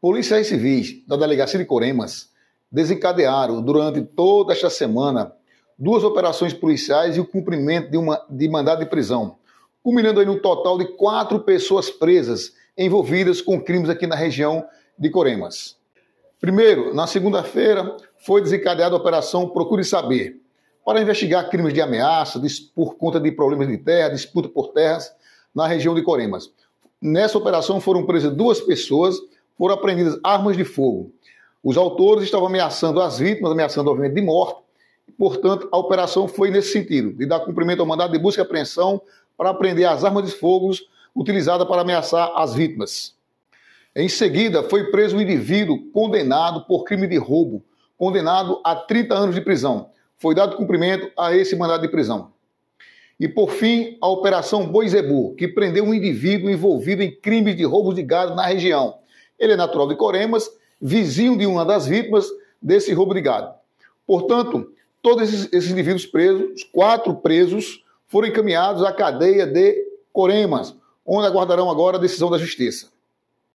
Policiais civis da Delegacia de Coremas desencadearam durante toda esta semana duas operações policiais e o cumprimento de, uma, de mandado de prisão, culminando aí no total de quatro pessoas presas envolvidas com crimes aqui na região de Coremas. Primeiro, na segunda-feira, foi desencadeada a operação Procure Saber, para investigar crimes de ameaça por conta de problemas de terra, disputa por terras na região de Coremas. Nessa operação foram presas duas pessoas foram apreendidas armas de fogo. Os autores estavam ameaçando as vítimas, ameaçando, obviamente, de morte. Portanto, a operação foi nesse sentido, de dar cumprimento ao mandado de busca e apreensão para apreender as armas de fogo utilizadas para ameaçar as vítimas. Em seguida, foi preso um indivíduo condenado por crime de roubo, condenado a 30 anos de prisão. Foi dado cumprimento a esse mandado de prisão. E, por fim, a Operação Boizebu, que prendeu um indivíduo envolvido em crimes de roubo de gado na região. Ele é natural de Coremas, vizinho de uma das vítimas desse roubo de gado. Portanto, todos esses, esses indivíduos presos, quatro presos, foram encaminhados à cadeia de Coremas, onde aguardarão agora a decisão da Justiça.